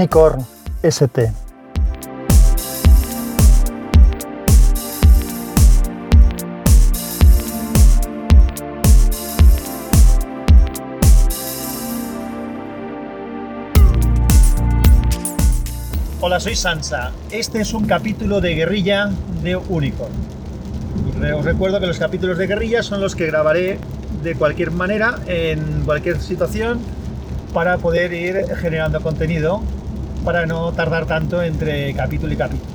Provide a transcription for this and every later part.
Unicorn ST. Hola, soy Sansa. Este es un capítulo de guerrilla de Unicorn. Os recuerdo que los capítulos de guerrilla son los que grabaré de cualquier manera, en cualquier situación, para poder ir generando contenido, para no tardar tanto entre capítulo y capítulo.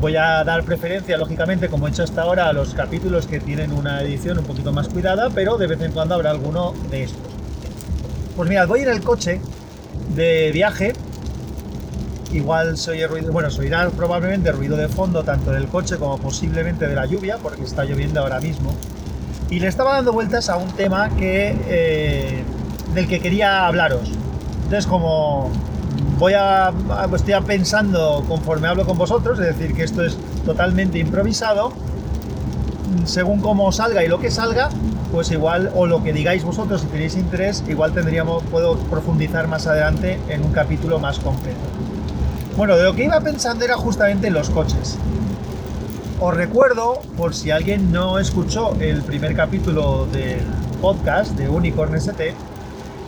Voy a dar preferencia, lógicamente, como he hecho hasta ahora, a los capítulos que tienen una edición un poquito más cuidada, pero de vez en cuando habrá alguno de estos. Pues mirad, voy en el coche de viaje igual se oye ruido, bueno, se oirá probablemente ruido de fondo tanto del coche como posiblemente de la lluvia, porque está lloviendo ahora mismo. Y le estaba dando vueltas a un tema que, eh, del que quería hablaros. Entonces, como voy a, estoy pensando conforme hablo con vosotros, es decir, que esto es totalmente improvisado, según cómo salga y lo que salga, pues igual, o lo que digáis vosotros si tenéis interés, igual tendríamos, puedo profundizar más adelante en un capítulo más completo. Bueno, de lo que iba pensando era justamente los coches. Os recuerdo, por si alguien no escuchó el primer capítulo del podcast de Unicorn ST,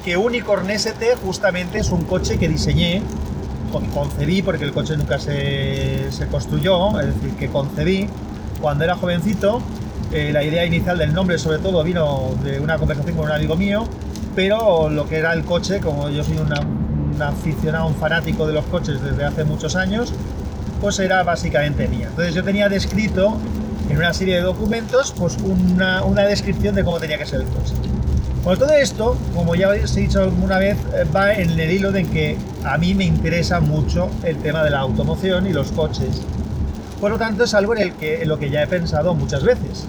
que Unicorn ST justamente es un coche que diseñé, concebí, porque el coche nunca se, construyó, es decir, que concebí cuando era jovencito. Eh, la idea inicial del nombre, sobre todo, vino de una conversación con un amigo mío, pero lo que era el coche, como yo soy una, aficionado, un fanático de los coches desde hace muchos años, pues era básicamente mía. Entonces yo tenía descrito en una serie de documentos pues una, una descripción de cómo tenía que ser el coche. Bueno, todo esto, como ya os he dicho alguna vez, eh, va en el hilo de que a mí me interesa mucho el tema de la automoción y los coches. Por lo tanto, es algo en, el que, en lo que ya he pensado muchas veces.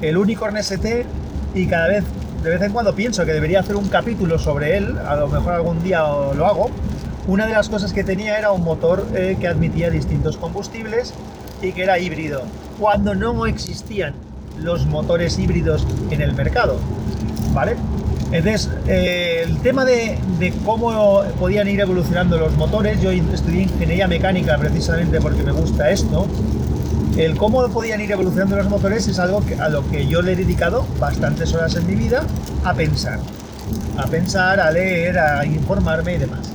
El Unicorn ST y cada vez de vez en cuando pienso que debería hacer un capítulo sobre él, a lo mejor algún día lo hago. Una de las cosas que tenía era un motor eh, que admitía distintos combustibles y que era híbrido, cuando no existían los motores híbridos en el mercado. ¿Vale? Entonces, eh, el tema de, cómo podían ir evolucionando los motores, yo estudié ingeniería mecánica precisamente porque me gusta esto, el cómo podían ir evolucionando los motores es algo a lo que yo le he dedicado bastantes horas en mi vida a pensar. A pensar, a leer, a informarme y demás.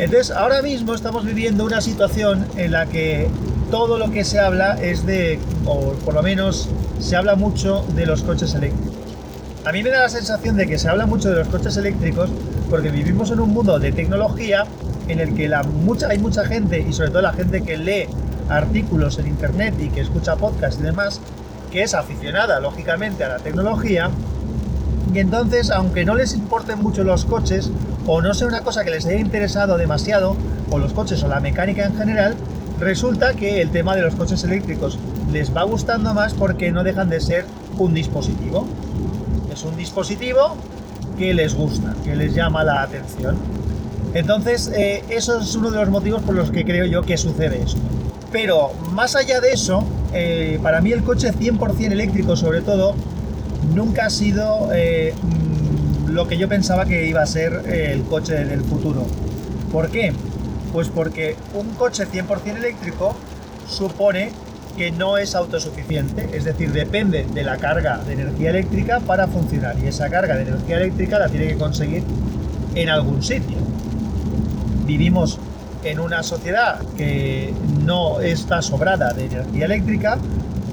Entonces, ahora mismo estamos viviendo una situación en la que todo lo que se habla es de, o por lo menos se habla mucho de los coches eléctricos. A mí me da la sensación de que se habla mucho de los coches eléctricos porque vivimos en un mundo de tecnología en el que la, mucha, hay mucha gente, y sobre todo la gente que lee artículos en internet y que escucha podcast y demás, que es aficionada lógicamente a la tecnología, y entonces, aunque no les importen mucho los coches, o no sea una cosa que les haya interesado demasiado, o los coches o la mecánica en general, resulta que el tema de los coches eléctricos les va gustando más porque no dejan de ser un dispositivo. Es un dispositivo que les gusta, que les llama la atención. Entonces, eh, eso es uno de los motivos por los que creo yo que sucede esto. Pero más allá de eso, eh, para mí el coche 100% eléctrico sobre todo, nunca ha sido eh, mm, lo que yo pensaba que iba a ser el coche del futuro. ¿Por qué? Pues porque un coche 100% eléctrico supone que no es autosuficiente, es decir, depende de la carga de energía eléctrica para funcionar y esa carga de energía eléctrica la tiene que conseguir en algún sitio. Vivimos en una sociedad que no está sobrada de energía eléctrica,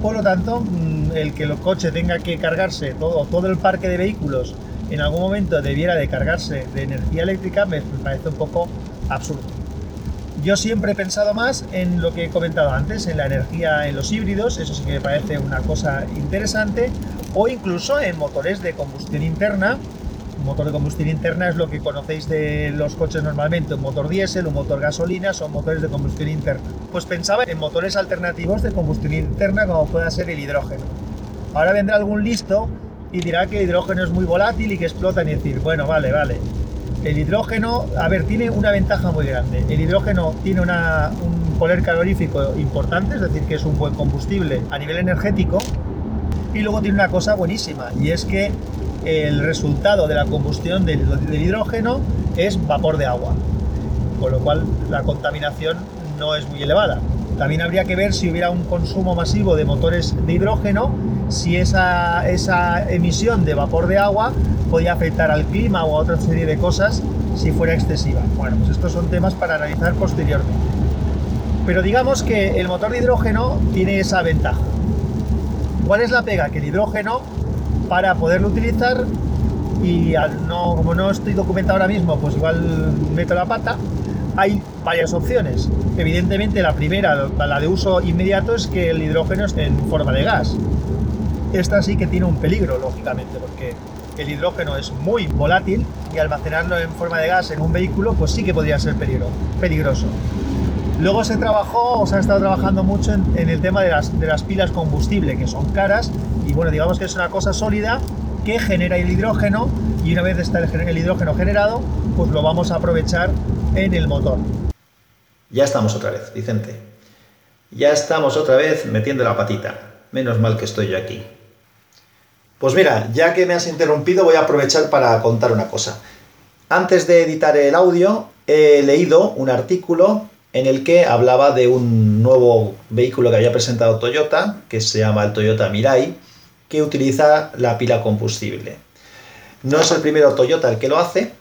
por lo tanto, mm, el que el coche tenga que cargarse, todo, todo el parque de vehículos en algún momento debiera de cargarse de energía eléctrica, me parece un poco absurdo. Yo siempre he pensado más en lo que he comentado antes, en la energía en los híbridos, eso sí que me parece una cosa interesante, o incluso en motores de combustión interna, motor de combustión interna es lo que conocéis de los coches normalmente, un motor diésel, un motor gasolina, son motores de combustión interna. Pues pensaba en motores alternativos de combustión interna como pueda ser el hidrógeno. Ahora vendrá algún listo y dirá que el hidrógeno es muy volátil y que explota y decir, bueno, vale, vale. El hidrógeno, a ver, tiene una ventaja muy grande. El hidrógeno tiene un poder calorífico importante, es decir, que es un buen combustible a nivel energético. Y luego tiene una cosa buenísima, y es que el resultado de la combustión del, hidrógeno es vapor de agua. con lo cual la contaminación no es muy elevada. También habría que ver si hubiera un consumo masivo de motores de hidrógeno, si esa, esa emisión de vapor de agua podía afectar al clima o a otra serie de cosas si fuera excesiva. Bueno, pues estos son temas para analizar posteriormente. Pero digamos que el motor de hidrógeno tiene esa ventaja. ¿Cuál es la pega? Que el hidrógeno, para poderlo utilizar, y no, como no estoy documentado ahora mismo, pues igual meto la pata, hay varias opciones. Evidentemente la primera, la de uso inmediato, es que el hidrógeno esté en forma de gas. Esta sí que tiene un peligro, lógicamente, porque el hidrógeno es muy volátil y almacenarlo en forma de gas en un vehículo, pues sí que podría ser peligro, peligroso. Luego se trabajó, o se ha estado trabajando mucho en, el tema de las, de las pilas combustible, que son caras, y bueno, digamos que es una cosa sólida que genera el hidrógeno, y una vez está el hidrógeno generado, pues lo vamos a aprovechar en el motor. Ya estamos otra vez, Vicente. Ya estamos otra vez metiendo la patita. Menos mal que estoy yo aquí. Pues mira, ya que me has interrumpido, voy a aprovechar para contar una cosa. Antes de editar el audio, he leído un artículo en el que hablaba de un nuevo vehículo que había presentado Toyota, que se llama el Toyota Mirai, que utiliza la pila combustible. No es el primero Toyota el que lo hace.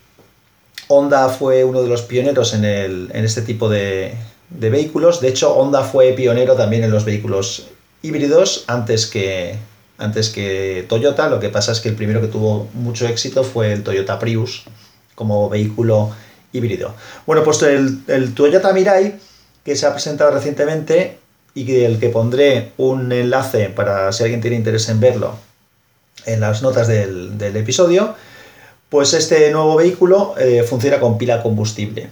Honda fue uno de los pioneros en, este tipo de, de vehículos. De hecho, Honda fue pionero también en los vehículos híbridos antes que, antes que Toyota. Lo que pasa es que el primero que tuvo mucho éxito fue el Toyota Prius como vehículo híbrido. Bueno, pues el, Toyota Mirai, que se ha presentado recientemente y del que pondré un enlace para si alguien tiene interés en verlo en las notas del, episodio, pues este nuevo vehículo eh, funciona con pila combustible.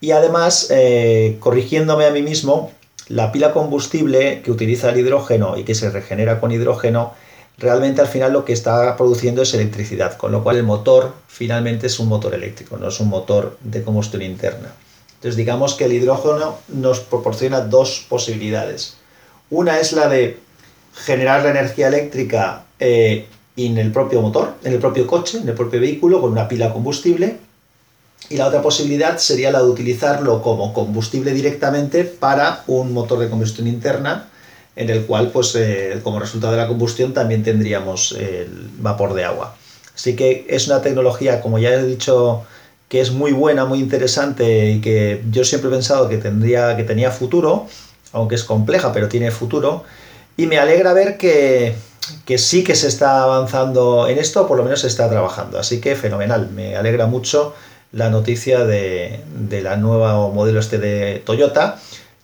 Y además, eh, corrigiéndome a mí mismo, la pila combustible que utiliza el hidrógeno y que se regenera con hidrógeno realmente al final lo que está produciendo es electricidad, con lo cual el motor finalmente es un motor eléctrico, no es un motor de combustión interna. Entonces digamos que el hidrógeno nos proporciona dos posibilidades. Una es la de generar la energía eléctrica eh, en el propio motor, en el propio coche, en el propio vehículo, con una pila combustible. Y la otra posibilidad sería la de utilizarlo como combustible directamente para un motor de combustión interna en el cual, pues, eh, como resultado de la combustión, también tendríamos el vapor de agua. Así que es una tecnología, como ya he dicho, que es muy buena, muy interesante y que yo siempre he pensado que, tendría, que tenía futuro, aunque es compleja, pero tiene futuro. Y me alegra ver que, sí que se está avanzando en esto, por lo menos se está trabajando. Así que fenomenal, me alegra mucho la noticia de, de la nueva modelo este de Toyota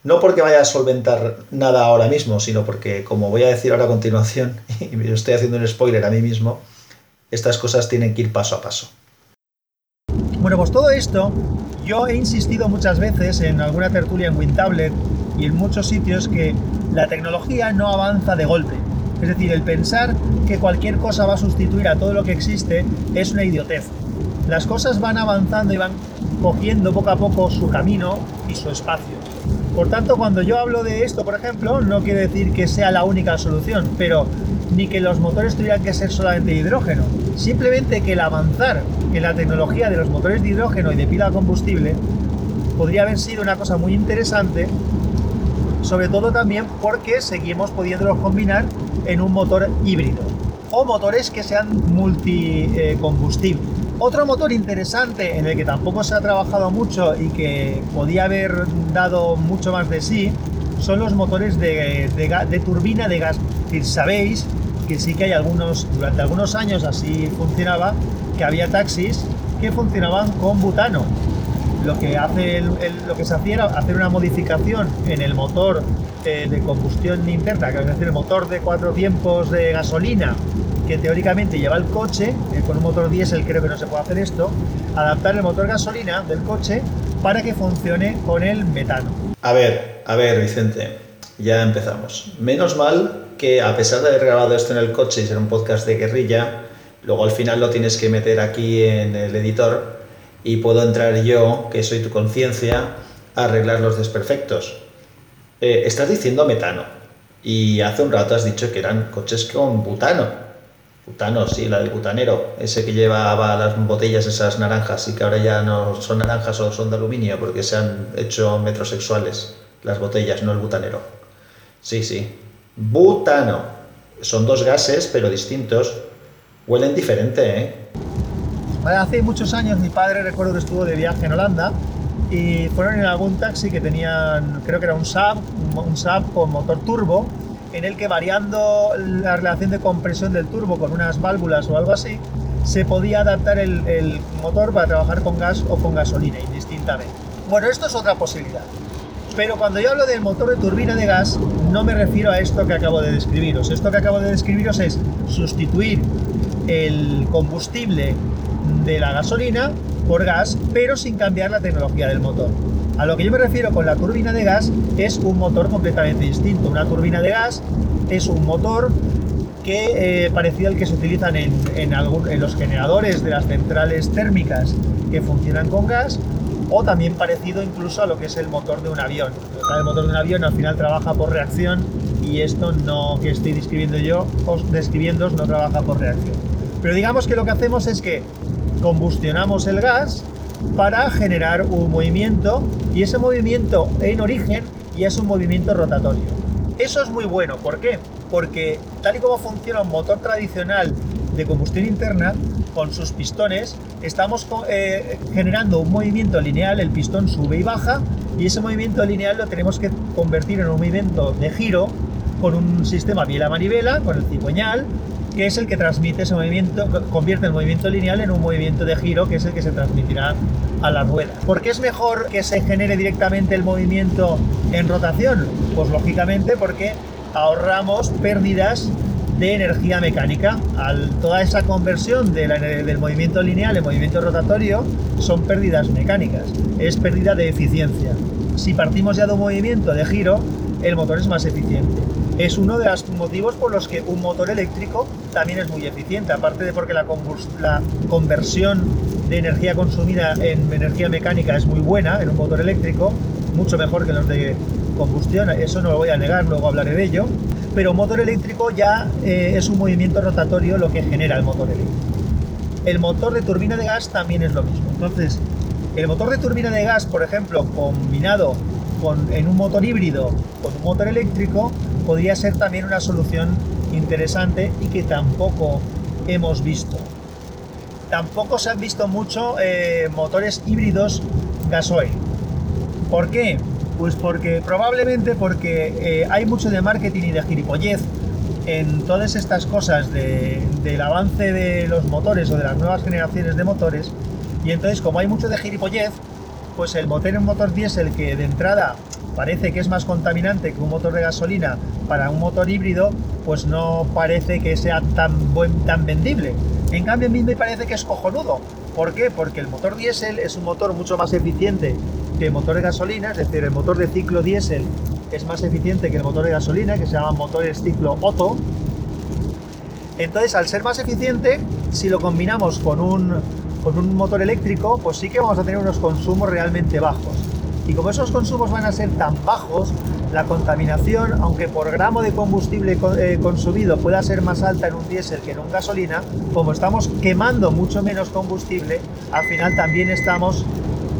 no porque vaya a solventar nada ahora mismo, sino porque, como voy a decir ahora a continuación, y me estoy haciendo un spoiler a mí mismo, estas cosas tienen que ir paso a paso. Bueno, pues todo esto, yo he insistido muchas veces en alguna tertulia en WinTablet y en muchos sitios que la tecnología no avanza de golpe. Es decir, el pensar que cualquier cosa va a sustituir a todo lo que existe es una idiotez. Las cosas van avanzando y van cogiendo poco a poco su camino y su espacio. Por tanto, cuando yo hablo de esto, por ejemplo, no quiere decir que sea la única solución, pero ni que los motores tuvieran que ser solamente hidrógeno. Simplemente que el avanzar en la tecnología de los motores de hidrógeno y de pila combustible podría haber sido una cosa muy interesante, sobre todo también porque seguimos pudiéndolos combinar en un motor híbrido o motores que sean multicombustibles. Otro motor interesante en el que tampoco se ha trabajado mucho y que podía haber dado mucho más de sí son los motores de, turbina de gas. sabéis que sí que hay algunos, durante algunos años así funcionaba, que había taxis que funcionaban con butano. Lo que, hace lo que se hacía era hacer una modificación en el motor eh, de combustión interna, que es decir, el motor de cuatro tiempos de gasolina que teóricamente lleva el coche, eh, con un motor diésel creo que no se puede hacer esto, adaptar el motor gasolina del coche para que funcione con el metano. A ver, a ver, Vicente, ya empezamos. Menos mal que a pesar de haber grabado esto en el coche y ser un podcast de guerrilla, luego al final lo tienes que meter aquí en el editor y puedo entrar yo, que soy tu conciencia, a arreglar los desperfectos. Eh, estás diciendo metano y hace un rato has dicho que eran coches con butano. Butano, sí, la del butanero, ese que llevaba las botellas esas naranjas y que ahora ya no son naranjas o son de aluminio porque se han hecho metrosexuales las botellas, no el butanero. Sí, sí. Butano. Son dos gases, pero distintos. Huelen diferente, ¿eh? Hace muchos años mi padre recuerdo que estuvo de viaje en Holanda y fueron en algún taxi que tenían, creo que era un Saab, un Saab con motor turbo, en el que variando la relación de compresión del turbo con unas válvulas o algo así, se podía adaptar el, el motor para trabajar con gas o con gasolina indistintamente. Bueno, esto es otra posibilidad. Pero cuando yo hablo del motor de turbina de gas, no me refiero a esto que acabo de describiros. Esto que acabo de describiros es sustituir el combustible de la gasolina por gas, pero sin cambiar la tecnología del motor. A lo que yo me refiero con la turbina de gas es un motor completamente distinto. Una turbina de gas es un motor que eh, parecido al que se utilizan en, en, en los generadores de las centrales térmicas que funcionan con gas o también parecido incluso a lo que es el motor de un avión. El motor de un avión al final trabaja por reacción y esto no que estoy describiendo yo, os describiendo no trabaja por reacción. Pero digamos que lo que hacemos es que combustionamos el gas para generar un movimiento y ese movimiento en origen ya es un movimiento rotatorio. Eso es muy bueno, ¿por qué? Porque tal y como funciona un motor tradicional de combustión interna, con sus pistones, estamos eh, generando un movimiento lineal, el pistón sube y baja, y ese movimiento lineal lo tenemos que convertir en un movimiento de giro con un sistema biela-manivela, con el cigüeñal, que es el que transmite ese movimiento, convierte el movimiento lineal en un movimiento de giro, que es el que se transmitirá a la rueda. ¿Por qué es mejor que se genere directamente el movimiento en rotación? Pues lógicamente porque ahorramos pérdidas de energía mecánica. Al, toda esa conversión de del movimiento lineal en movimiento rotatorio son pérdidas mecánicas, es pérdida de eficiencia. Si partimos ya de un movimiento de giro, el motor es más eficiente. Es uno de los motivos por los que un motor eléctrico también es muy eficiente, aparte de porque la, conversión de energía consumida en energía mecánica es muy buena en un motor eléctrico, mucho mejor que los de combustión, eso no lo voy a negar, luego hablaré de ello, pero un motor eléctrico ya eh, es un movimiento rotatorio lo que genera el motor eléctrico. El motor de turbina de gas también es lo mismo. Entonces, el motor de turbina de gas, por ejemplo, combinado con, en un motor híbrido con un motor eléctrico, podría ser también una solución interesante y que tampoco hemos visto. Tampoco se han visto mucho eh, motores híbridos gasoil. ¿Por qué? Pues porque probablemente porque eh, hay mucho de marketing y de gilipollez en todas estas cosas del avance de los motores o de las nuevas generaciones de motores y entonces como hay mucho de gilipollez pues el motor en un motor diésel que de entrada parece que es más contaminante que un motor de gasolina para un motor híbrido, pues no parece que sea tan, tan vendible. En cambio, a mí me parece que es cojonudo. ¿Por qué? Porque el motor diésel es un motor mucho más eficiente que el motor de gasolina, es decir, el motor de ciclo diésel es más eficiente que el motor de gasolina, que se llaman motores ciclo Otto. Entonces, al ser más eficiente, si lo combinamos con un con un motor eléctrico, pues sí que vamos a tener unos consumos realmente bajos. Y como esos consumos van a ser tan bajos, la contaminación, aunque por gramo de combustible eh, consumido pueda ser más alta en un diésel que en un gasolina, como estamos quemando mucho menos combustible, al final también estamos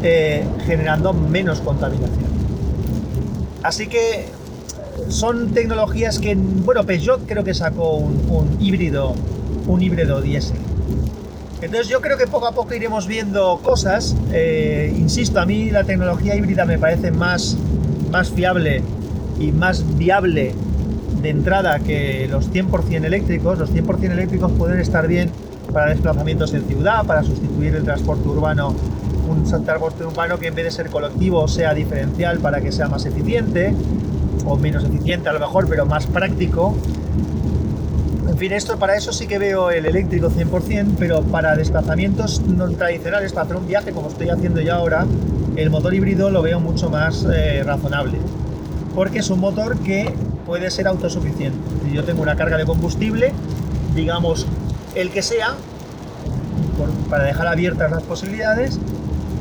eh, generando menos contaminación. Así que son tecnologías que, bueno, Peugeot creo que sacó un, un híbrido, un híbrido diésel. Entonces yo creo que poco a poco iremos viendo cosas. Eh, insisto, a mí la tecnología híbrida me parece más, más fiable y más viable de entrada que los 100% eléctricos. Los 100% eléctricos pueden estar bien para desplazamientos en ciudad, para sustituir el transporte urbano, un transporte urbano que en vez de ser colectivo sea diferencial para que sea más eficiente, o menos eficiente a lo mejor, pero más práctico. Fin, para eso sí que veo el eléctrico 100%, pero para desplazamientos no tradicionales, para hacer un viaje como estoy haciendo ya ahora, el motor híbrido lo veo mucho más eh, razonable. Porque es un motor que puede ser autosuficiente. Si yo tengo una carga de combustible, digamos el que sea, para dejar abiertas las posibilidades,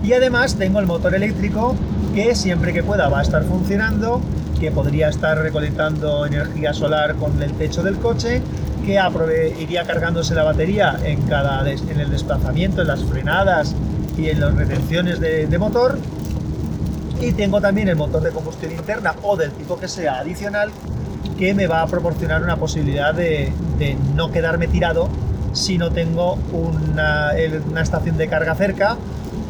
y además tengo el motor eléctrico que siempre que pueda va a estar funcionando, que podría estar recolectando energía solar con el techo del coche que iría cargándose la batería en, cada, en el desplazamiento, en las frenadas y en las retenciones de, motor. Y tengo también el motor de combustión interna o del tipo que sea adicional que me va a proporcionar una posibilidad de, no quedarme tirado si no tengo una, una estación de carga cerca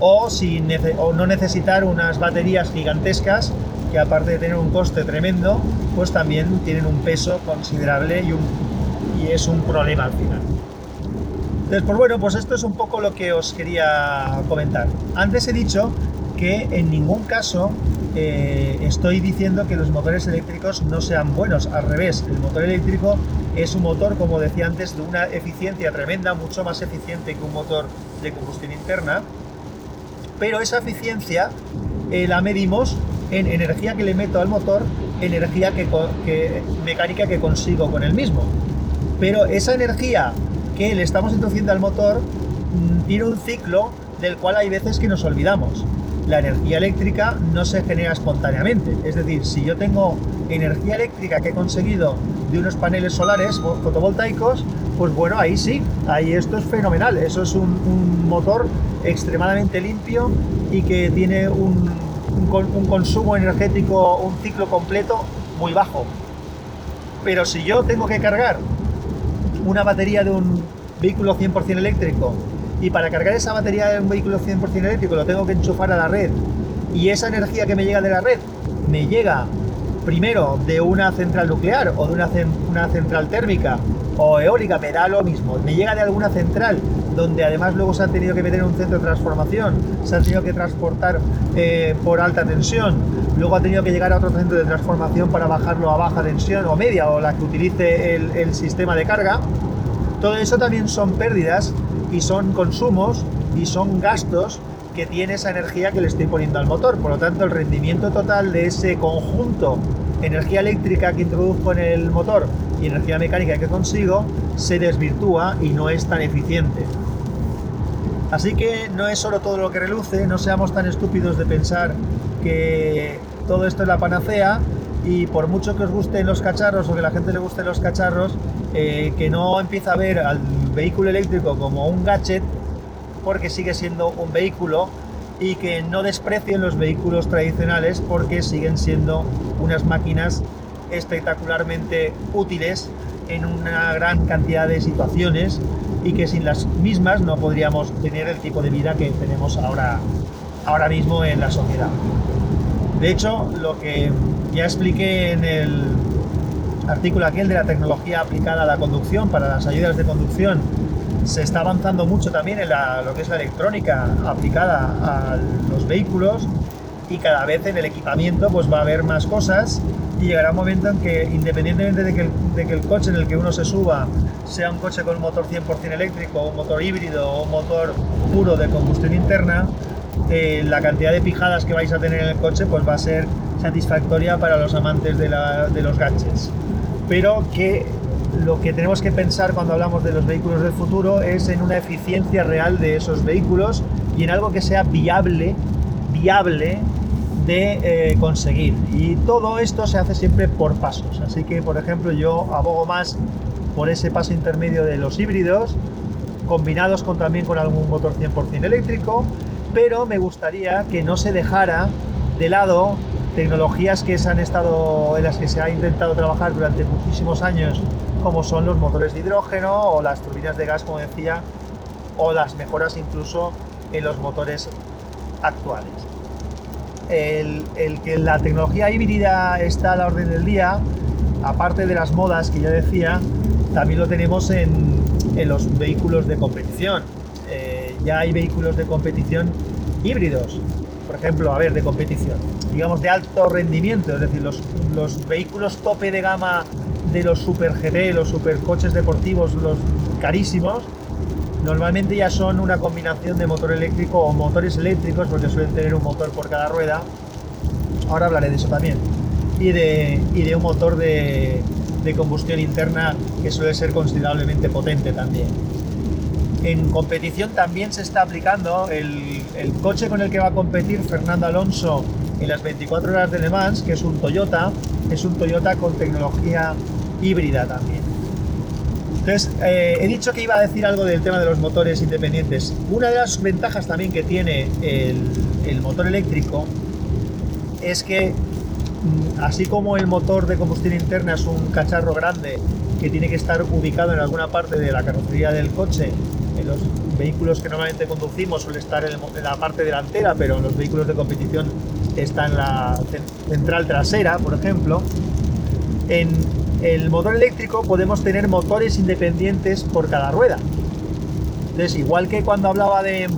o, si o no necesitar unas baterías gigantescas que aparte de tener un coste tremendo, pues también tienen un peso considerable y, un, y es un problema al final. Entonces, pues bueno, pues esto es un poco lo que os quería comentar. Antes he dicho que en ningún caso eh, estoy diciendo que los motores eléctricos no sean buenos, al revés, el motor eléctrico es un motor, como decía antes, de una eficiencia tremenda, mucho más eficiente que un motor de combustión interna, pero esa eficiencia eh, la medimos en energía que le meto al motor, energía que, mecánica que consigo con el mismo. Pero esa energía que le estamos introduciendo al motor mm, tiene un ciclo del cual hay veces que nos olvidamos. La energía eléctrica no se genera espontáneamente. Es decir, si yo tengo energía eléctrica que he conseguido de unos paneles solares fotovoltaicos, pues bueno, ahí sí, ahí esto es fenomenal. Eso es un motor extremadamente limpio y que tiene un, un, consumo energético, un ciclo completo muy bajo. Pero si yo tengo que cargar una batería de un vehículo 100% eléctrico y para cargar esa batería de un vehículo 100% eléctrico lo tengo que enchufar a la red y esa energía que me llega de la red me llega primero de una central nuclear o de una, una central térmica o eólica, me da lo mismo, me llega de alguna central donde además luego se han tenido que meter en un centro de transformación, se han tenido que transportar eh, por alta tensión, luego ha tenido que llegar a otro centro de transformación para bajarlo a baja tensión o media o la que utilice el, sistema de carga. Todo eso también son pérdidas y son consumos y son gastos que tiene esa energía que le estoy poniendo al motor. Por lo tanto, el rendimiento total de ese conjunto energía eléctrica que introduzco en el motor y energía mecánica que consigo se desvirtúa y no es tan eficiente. Así que no es solo todo lo que reluce, no seamos tan estúpidos de pensar que todo esto es la panacea y por mucho que os gusten los cacharros o que la gente le guste los cacharros, eh, que no empieza a ver al vehículo eléctrico como un gadget porque sigue siendo un vehículo y que no desprecien los vehículos tradicionales porque siguen siendo unas máquinas espectacularmente útiles en una gran cantidad de situaciones y que sin las mismas no podríamos tener el tipo de vida que tenemos ahora, ahora mismo en la sociedad. De hecho, lo que ya expliqué en el artículo aquel de la tecnología aplicada a la conducción para las ayudas de conducción, se está avanzando mucho también en lo que es la electrónica aplicada a los vehículos y cada vez en el equipamiento pues va a haber más cosas y llegará un momento en que independientemente de que, el, de que el coche en el que uno se suba sea un coche con un motor 100% eléctrico, un motor híbrido o un motor puro de combustión interna, eh, la cantidad de pijadas que vais a tener en el coche pues va a ser satisfactoria para los amantes de, de los gadgets. Pero que lo que tenemos que pensar cuando hablamos de los vehículos del futuro es en una eficiencia real de esos vehículos y en algo que sea viable, viable de eh, conseguir. Y todo esto se hace siempre por pasos. Así que, por ejemplo, yo abogo más por ese paso intermedio de los híbridos, combinados con, también con algún motor 100% eléctrico, pero me gustaría que no se dejara de lado tecnologías que se han estado, en las que se ha intentado trabajar durante muchísimos años, como son los motores de hidrógeno o las turbinas de gas, como decía, o las mejoras incluso en los motores actuales el, que la tecnología híbrida está a la orden del día, aparte de las modas que ya decía, también lo tenemos en, los vehículos de competición. Eh, ya hay vehículos de competición híbridos, por ejemplo, a ver, de competición, digamos de alto rendimiento, es decir, los, los vehículos tope de gama de los super GT, los super coches deportivos, los carísimos, Normalmente ya son una combinación de motor eléctrico o motores eléctricos, porque suelen tener un motor por cada rueda. Ahora hablaré de eso también. Y de, de un motor de, combustión interna que suele ser considerablemente potente también. En competición también se está aplicando el, coche con el que va a competir Fernando Alonso en las 24 horas de Le Mans, que es un Toyota, es un Toyota con tecnología híbrida también. Entonces, eh, he dicho que iba a decir algo del tema de los motores independientes. Una de las ventajas también que tiene el, el motor eléctrico es que, mm, así como el motor de combustión interna es un cacharro grande que tiene que estar ubicado en alguna parte de la carrocería del coche, en los vehículos que normalmente conducimos suele estar en, en la parte delantera, pero en los vehículos de competición está en la cen- central trasera, por ejemplo. En el motor eléctrico podemos tener motores independientes por cada rueda. Entonces, igual que cuando hablaba de,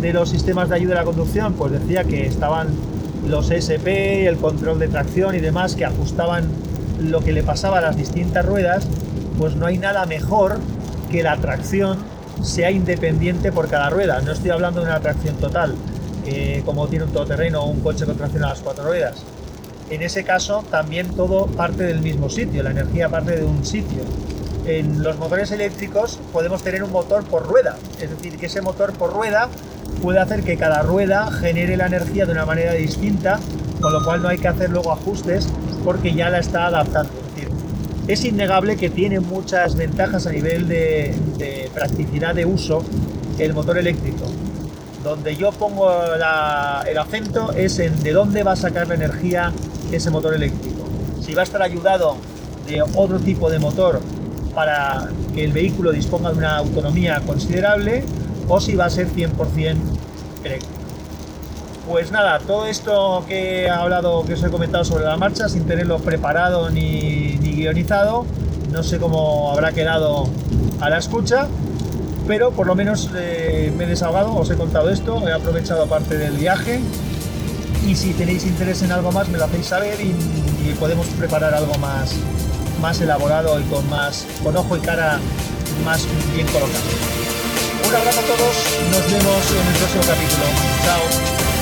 de los sistemas de ayuda a la conducción, pues decía que estaban los SP, el control de tracción y demás que ajustaban lo que le pasaba a las distintas ruedas, pues no hay nada mejor que la tracción sea independiente por cada rueda. No estoy hablando de una tracción total, como tiene un todoterreno o un coche con tracción a las cuatro ruedas. En ese caso, también todo parte del mismo sitio, la energía parte de un sitio. En los motores eléctricos podemos tener un motor por rueda, es decir, que ese motor por rueda puede hacer que cada rueda genere la energía de una manera distinta, con lo cual no hay que hacer luego ajustes porque ya la está adaptando. Es innegable que tiene muchas ventajas a nivel de, practicidad de uso el motor eléctrico. Donde yo pongo el acento es en de dónde va a sacar la energía ese motor eléctrico. Si va a estar ayudado de otro tipo de motor para que el vehículo disponga de una autonomía considerable o si va a ser 100% eléctrico. Pues nada, todo esto que he hablado, que os he comentado sobre la marcha, sin tenerlo preparado ni, ni guionizado, no sé cómo habrá quedado a la escucha, pero por lo menos eh, me he desahogado, os he contado esto, he aprovechado parte del viaje y si tenéis interés en algo más me lo hacéis saber y, y podemos preparar algo más, más elaborado y con más con ojo y cara más bien colocado. Un abrazo a todos, nos vemos en el próximo capítulo. Chao.